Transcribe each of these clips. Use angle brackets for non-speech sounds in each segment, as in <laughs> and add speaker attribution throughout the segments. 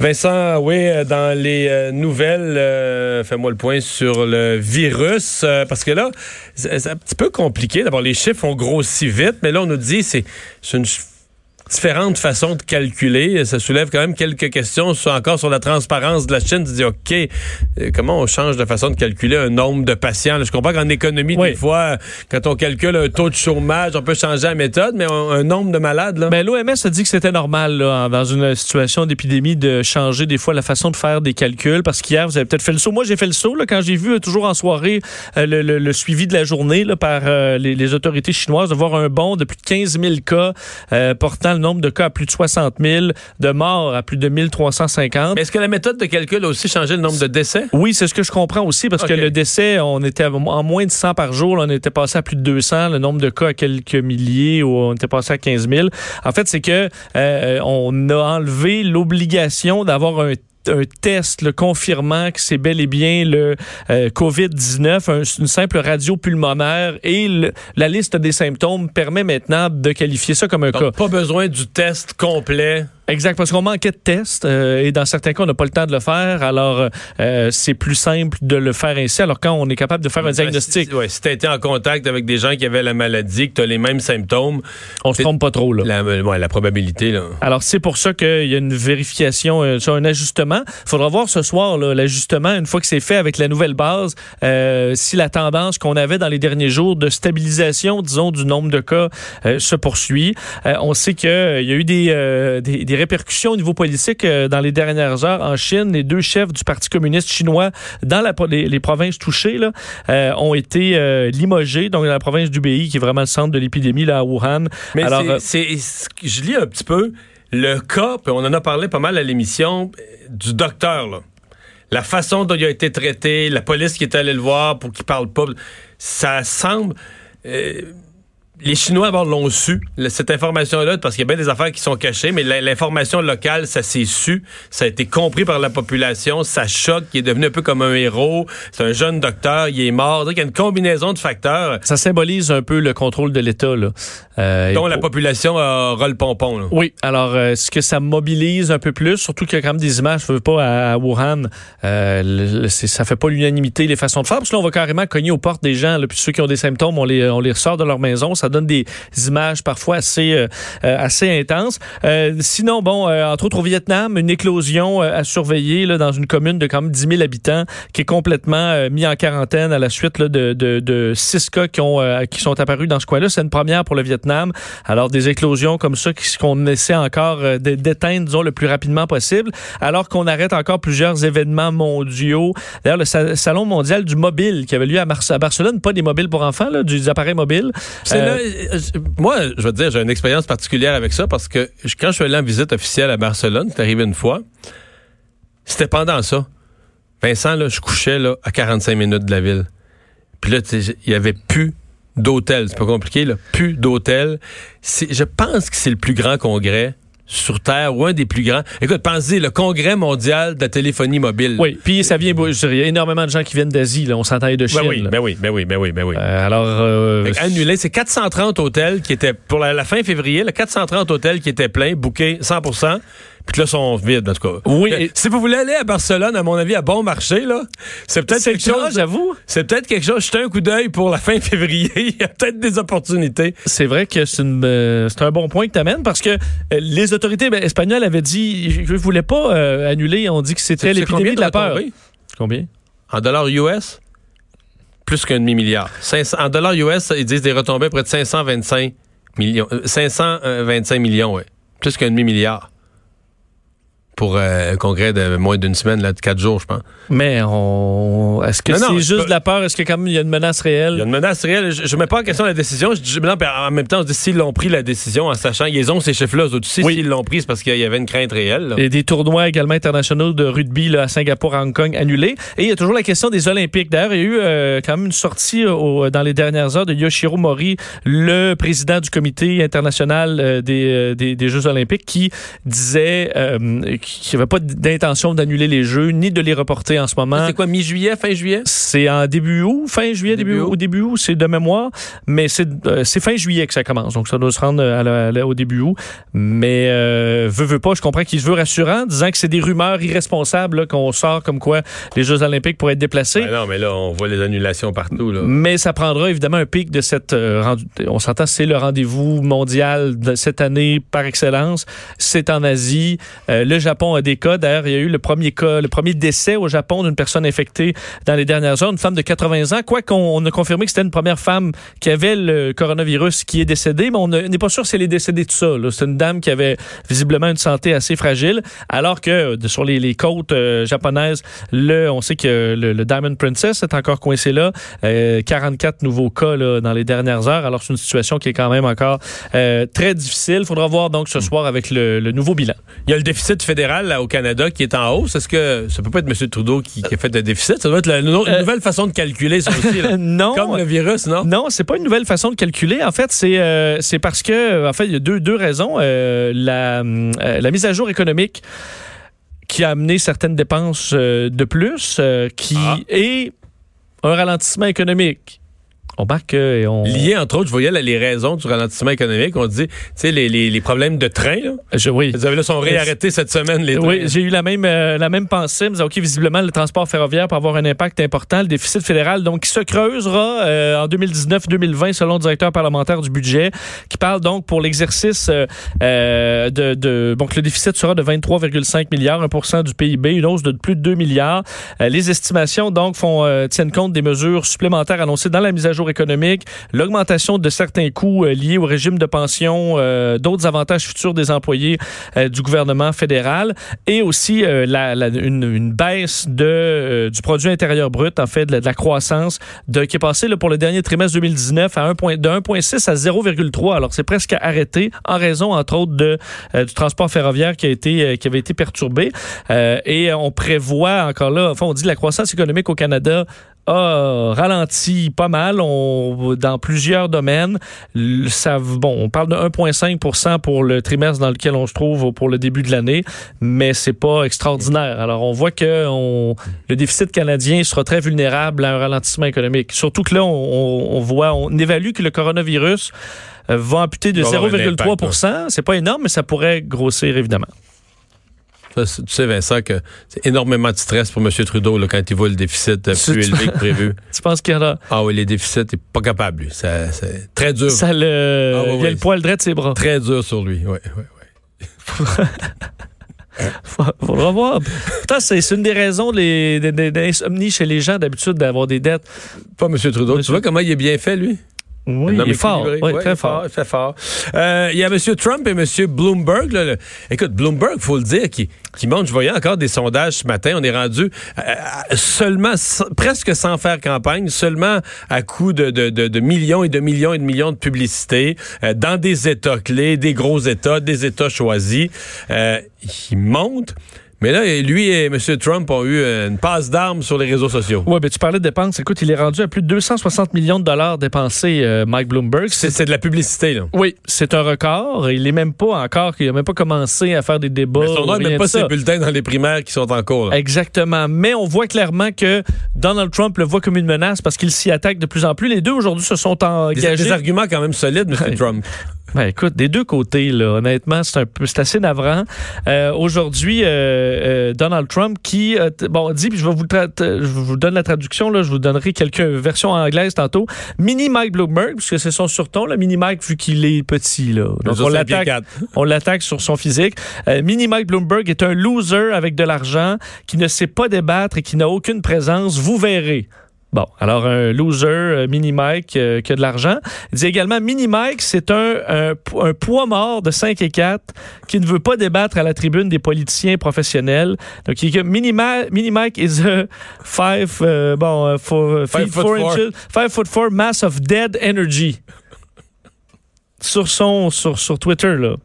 Speaker 1: Vincent, oui, euh, dans les euh, nouvelles, euh, fais-moi le point sur le virus, parce que là, c'est un petit peu compliqué. D'abord, les chiffres ont grossi vite, mais là, on nous dit c'est une différentes façons de calculer. Ça soulève quand même quelques questions sur, encore sur la transparence de la Chine. Tu dis, OK, euh, comment on change de façon de calculer un nombre de patients? je comprends qu'en économie, des fois, quand on calcule un taux de chômage, on peut changer la méthode, mais un, nombre de malades, là.
Speaker 2: Mais l'OMS a dit que c'était normal, là, dans une situation d'épidémie, de changer des fois la façon de faire des calculs. Parce qu'hier, vous avez peut-être fait le saut. Moi, j'ai fait le saut, là, quand j'ai vu, euh, toujours en soirée, euh, le, suivi de la journée, là, par les, autorités chinoises, de voir un bond de plus de 15 000 cas portant nombre de cas à plus de 60 000, de morts à plus de 1350.
Speaker 1: Est-ce que la méthode de calcul a aussi changé le nombre de décès?
Speaker 2: Oui, c'est ce que je comprends aussi, parce que le décès, on était en moins de 100 par jour, on était passé à plus de 200, le nombre de cas à quelques milliers, ou on était passé à 15 000. En fait, c'est que euh, on a enlevé l'obligation d'avoir un un test le confirmant que c'est bel et bien le euh, COVID-19, une simple radio pulmonaire et la liste des symptômes permet maintenant de qualifier ça comme un cas.
Speaker 1: Pas besoin du test complet.
Speaker 2: Exact, parce qu'on manquait de tests euh, et dans certains cas, on n'a pas le temps de le faire. Alors, euh, c'est plus simple de le faire ainsi. Alors, quand on est capable de faire un diagnostic.
Speaker 1: Si, ouais, si tu as été en contact avec des gens qui avaient la maladie, que tu as les mêmes symptômes.
Speaker 2: On se trompe pas trop, là.
Speaker 1: La, ouais, la probabilité, là.
Speaker 2: Alors, c'est pour ça qu'il y a une vérification, euh, un ajustement. Il faudra voir ce soir, l'ajustement, une fois que c'est fait avec la nouvelle base, si la tendance qu'on avait dans les derniers jours de stabilisation, disons, du nombre de cas se poursuit. on sait qu'il y a eu des, des, des répercussions au niveau politique euh, dans les dernières heures en Chine. Les deux chefs du Parti communiste chinois dans la, les, provinces touchées là, euh, ont été euh, limogés. Donc, dans la province du Béi, qui est vraiment le centre de l'épidémie, là, à Wuhan.
Speaker 1: Mais Alors, c'est, je lis un petit peu le cas, puis on en a parlé pas mal à l'émission, du docteur, là. La façon dont il a été traité, la police qui est allée le voir pour qu'il parle pas, ça semble les Chinois l'ont su, cette information-là, parce qu'il y a bien des affaires qui sont cachées, mais l'information locale, ça s'est su, ça a été compris par la population, ça choque, il est devenu un peu comme un héros, c'est un jeune docteur, il est mort, donc il y a une combinaison de facteurs.
Speaker 2: Ça symbolise un peu le contrôle de l'État, là.
Speaker 1: Euh, dont la population aura le pompon. Là.
Speaker 2: Oui, alors euh, est-ce que ça mobilise un peu plus, surtout qu'il y a quand même des images, je veux pas, à, Wuhan, euh, ça fait pas l'unanimité, les façons de faire, parce que là, on va carrément cogner aux portes des gens, là, puis ceux qui ont des symptômes, on les, on les ressort de leur maison, ça donne des images parfois assez, euh, euh, assez intenses. Euh, sinon, bon, entre autres au Vietnam, une éclosion à surveiller là, dans une commune de quand même 10 000 habitants qui est complètement mis en quarantaine à la suite là, de, de, de, six cas qui, ont, qui sont apparus dans ce coin-là. C'est une première pour le Vietnam. Alors, des éclosions comme ça qu'on essaie encore d'éteindre, disons, le plus rapidement possible, alors qu'on arrête encore plusieurs événements mondiaux. D'ailleurs, le Salon mondial du mobile qui avait lieu à, à Barcelone, pas des mobiles pour enfants, là, des appareils mobiles.
Speaker 1: Euh, moi, je veux dire, j'ai une expérience particulière avec ça parce que quand je suis allé en visite officielle à Barcelone, c'est arrivé une fois, c'était pendant ça. Vincent, là, je couchais là, à 45 minutes de la ville. Puis là, il y avait plus d'hôtel. C'est pas compliqué, là. Plus d'hôtel. Je pense que c'est le plus grand congrès sur Terre ou un des plus grands. Écoute, pensez, le congrès mondial de la téléphonie mobile.
Speaker 2: Oui, puis ça vient, il y a énormément de gens qui viennent d'Asie, on s'entend de ben Chine.
Speaker 1: Ben oui, ben oui, ben oui, ben oui, ben oui.
Speaker 2: Euh, alors, euh,
Speaker 1: annulé, c'est 430 hôtels qui étaient, pour la, fin février, le 430 hôtels qui étaient pleins, bookés 100 puis que là, sont vides, en tout cas.
Speaker 2: Oui.
Speaker 1: si vous voulez aller à Barcelone, à mon avis, à bon marché, là, c'est peut-être quelque chose.
Speaker 2: j'avoue.
Speaker 1: C'est peut-être quelque chose. Jetez un coup d'œil pour la fin <laughs> février. Il y a peut-être des opportunités.
Speaker 2: C'est vrai que c'est euh, un bon point que tu amènes parce que euh, les autorités ben, espagnoles avaient dit, je ne voulais pas euh, annuler. On dit que c'était l'épidémie de la peur. Combien?
Speaker 1: En dollars US? Plus qu'un demi-milliard. En dollars US, ils disent des retombées près de 525 millions. 525 millions, oui. Plus qu'un demi-milliard pour euh, un congrès de moins d'une semaine, là, de quatre jours, je pense.
Speaker 2: Mais on... est-ce que c'est
Speaker 1: je
Speaker 2: juste
Speaker 1: peux-
Speaker 2: de la peur? Est-ce que quand même il y a une menace
Speaker 1: Il y a
Speaker 2: réelle?
Speaker 1: une menace réelle. Je ne mets pas en question la décision. Je dis, non, en même temps, on se dit s'ils l'ont pris la décision en sachant ils ont ces chiffres-là aussi.
Speaker 2: Oui.
Speaker 1: S'ils l'ont pris, c'est parce qu'il y avait une crainte réelle. là.
Speaker 2: Et des tournois également internationaux de rugby là, à Singapour, à Hong Kong annulés. Et il y a toujours la question des Olympiques. D'ailleurs, il y a eu euh, quand même une sortie au- dans les dernières heures de Yoshiro Mori, le président du comité international euh, des, des, des Jeux olympiques, qui disait qu'il n'y avait pas d'intention d'annuler les Jeux ni de les reporter en ce moment.
Speaker 1: C'est quoi, mi-juillet, fin juillet?
Speaker 2: C'est en début août, fin juillet, début,
Speaker 1: Début
Speaker 2: août, au début août, c'est de mémoire, mais c'est euh, c'est fin juillet que ça commence, donc ça doit se rendre à la- à la- au début août. Mais euh, veut veut pas, je comprends qu'il se veut rassurant, disant que c'est des rumeurs irresponsables là, qu'on sort comme quoi les Jeux Olympiques pourraient être déplacés.
Speaker 1: Ben non, mais là, on voit les annulations partout. Là.
Speaker 2: Mais ça prendra évidemment un pic de cette euh, rendu- on s'entend c'est le rendez-vous mondial de cette année par excellence. C'est en Asie. Euh, le Japon a des cas. D'ailleurs, il y a eu le premier cas, le premier décès au Japon d'une personne infectée dans les dernières heures, une femme de 80 ans. Quoi qu'on on a confirmé que c'était une première femme qui avait le coronavirus qui est décédée, mais on ne- n'est pas sûr si elle est décédée de ça. C'est une dame qui avait visiblement une santé assez fragile, alors que euh, sur les, les côtes euh, japonaises, le, on sait que le, le Diamond Princess est encore coincé là. Euh, 44 nouveaux cas là, dans les dernières heures. Alors, c'est une situation qui est quand même encore euh, très difficile. Il faudra voir donc ce soir avec le, le nouveau bilan.
Speaker 1: Il y a le déficit fédéral là, au Canada qui est en hausse. Est-ce que ça peut pas être M. Trudeau qui, qui a fait le déficit? Ça doit être la- une,
Speaker 2: Euh,
Speaker 1: nouvelle façon de calculer ça aussi. là. <laughs>
Speaker 2: non.
Speaker 1: Comme le virus, non?
Speaker 2: Non, c'est pas une nouvelle façon de calculer. En fait, c'est euh, c'est parce que, en fait, il y a deux, deux raisons. Euh, la, la mise à jour économique qui a amené certaines dépenses de plus, qui
Speaker 1: Ah.
Speaker 2: est un ralentissement économique. On marque euh, et on.
Speaker 1: Lié, entre autres, je voyais là, les raisons du ralentissement économique. On dit, tu sais, les, les, les problèmes de train. Là.
Speaker 2: Je- oui.
Speaker 1: Vous avez là, sont réarrêtés cette semaine, les trains.
Speaker 2: Oui, j'ai eu la même, euh, la même pensée. Mais, OK, visiblement, le transport ferroviaire peut avoir un impact important. Le déficit fédéral, donc, qui se creusera euh, en 2019-2020, selon le directeur parlementaire du budget, qui parle donc pour l'exercice euh, de, de. Donc, le déficit sera de 23,5 milliards, 1% du PIB, une hausse de plus de 2 milliards. Les estimations, donc, font, tiennent compte des mesures supplémentaires annoncées dans la mise à jour économique, l'augmentation de certains coûts euh, liés au régime de pension, euh, d'autres avantages futurs des employés euh, du gouvernement fédéral et aussi la, une, baisse de, du produit intérieur brut, en fait, de la, croissance, de, qui est passée pour le dernier trimestre 2019 à 1 point- de 1,6 à 0,3. Alors, c'est presque arrêté en raison, entre autres, de, du transport ferroviaire qui, a été, qui avait été perturbé. Et on prévoit encore là, enfin, on dit la croissance économique au Canada a ralenti pas mal on, dans plusieurs domaines. Le- Ça, bon, on parle de 1,5% pour le trimestre dans lequel on se trouve pour le début de l'année, mais c'est pas extraordinaire. Alors, on voit que on, le déficit canadien sera très vulnérable à un ralentissement économique. Surtout que là, on, voit, on évalue que le coronavirus euh, va amputer de
Speaker 1: Va avoir un
Speaker 2: 0,3% C'est pas énorme, mais ça pourrait grossir, évidemment.
Speaker 1: Tu sais, Vincent, que c'est énormément de stress pour M. Trudeau là, quand il voit le déficit euh, plus élevé que <laughs> prévu.
Speaker 2: Tu penses qu'il y en a...
Speaker 1: Ah oui, les déficits, il n'est pas capable, lui. C'est très dur.
Speaker 2: Ça le...
Speaker 1: Ah,
Speaker 2: il y a le poil droit de ses bras.
Speaker 1: Très dur sur lui. Ouais, ouais, ouais. <laughs>
Speaker 2: Faudra voir. Putain, c'est c'est une des raisons des insomnies chez les gens d'habitude d'avoir des dettes.
Speaker 1: Pas M. Trudeau.
Speaker 2: Monsieur-
Speaker 1: Tu vois comment il est bien fait, lui?
Speaker 2: Oui, il est fort. Oui,
Speaker 1: Ouais,
Speaker 2: très fort.
Speaker 1: Il fait fort. Euh, Il y a M. Trump et M. Bloomberg. là, le- Écoute, Bloomberg, il faut le dire, qui, qui monte, je voyais encore des sondages ce matin, on est rendu euh, seulement, presque sans faire campagne, seulement à coup de, de- de- de millions et de millions et de millions de publicités euh, dans des États clés, des gros États, des États choisis. Euh, il monte. Mais là, lui et M. Trump ont eu une passe d'armes sur les réseaux sociaux.
Speaker 2: Oui, ben tu parlais de dépenses. Écoute, il est rendu à plus de 260 millions de dollars dépensés, euh, Mike Bloomberg.
Speaker 1: C'est de la publicité, là.
Speaker 2: Oui, c'est un record. Il est même pas encore, il a même pas commencé à faire des débats.
Speaker 1: Mais son nom même pas ses bulletins dans les primaires qui sont en cours. là.
Speaker 2: Exactement. Mais on voit clairement que Donald Trump le voit comme une menace parce qu'il s'y attaque de plus en plus. Les deux aujourd'hui se sont
Speaker 1: Des,
Speaker 2: engagés.
Speaker 1: des arguments quand même solides, M. <laughs> Trump.
Speaker 2: Ben, écoute, des deux côtés, là, honnêtement, c'est un peu, c'est assez navrant. Euh, Aujourd'hui, euh, euh, Donald Trump qui, euh, bon, dit, puis je vais vous, tra- je vous donne la traduction, là, je vous donnerai quelques versions anglaises tantôt. Mini Mike Bloomberg, puisque c'est son surton, là, Mini Mike vu qu'il est petit, là. Donc on l'attaque, <laughs> on l'attaque sur son physique. Euh, Mini Mike Bloomberg est un loser avec de l'argent qui ne sait pas débattre et qui n'a aucune présence. Vous verrez. Bon, alors un loser, euh, Mini Mike, euh, qui a de l'argent. Il dit également, Mini Mike, c'est un, un, un poids mort de 5 et 4 qui ne veut pas débattre à la tribune des politiciens professionnels. Donc, il dit que Mini, Mini Mike is a 5, euh, bon, four,
Speaker 1: Five
Speaker 2: feet
Speaker 1: foot
Speaker 2: four
Speaker 1: four.
Speaker 2: inches, 5 foot 4 mass of dead energy. Sur son, sur, sur Twitter, là.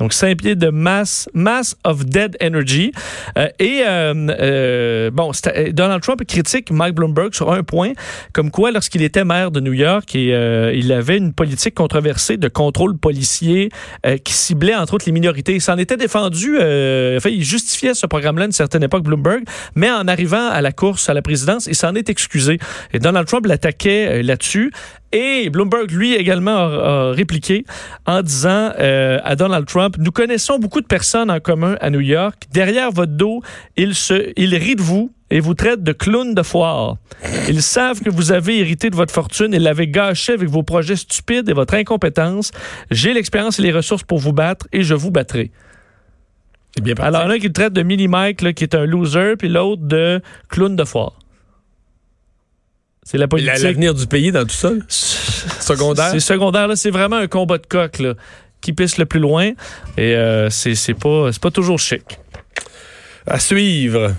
Speaker 2: Donc, 5 pieds de mass, mass of dead energy. Euh, et, euh, euh, bon, c'était- Donald Trump critique Mike Bloomberg sur un point, comme quoi, lorsqu'il était maire de New York, euh, il avait une politique controversée de contrôle policier euh, qui ciblait, entre autres, les minorités. Il s'en était défendu, euh, enfin, il justifiait ce programme-là à une certaine époque, Bloomberg, mais en arrivant à la course à la présidence, il s'en est excusé. Et Donald Trump l'attaquait euh, là-dessus. Et Bloomberg, lui, également, a, a répliqué en disant euh, à Donald Trump, nous connaissons beaucoup de personnes en commun à New York. Derrière votre dos, ils, se, ils rient de vous et vous traitent de clown de foire. Ils savent que vous avez hérité de votre fortune et l'avez gâché avec vos projets stupides et votre incompétence. J'ai l'expérience et les ressources pour vous battre et je vous battrai.
Speaker 1: Bien.
Speaker 2: Alors, un qui le traite de mini-Mike, là, qui est un loser, puis l'autre de clown de foire. C'est la politique.
Speaker 1: L'avenir du pays dans tout ça, <laughs> secondaire?
Speaker 2: C'est secondaire, là. C'est vraiment un combat de coq, là. Qui pisse le plus loin. Et euh, c'est pas, c'est pas toujours chic.
Speaker 1: À suivre.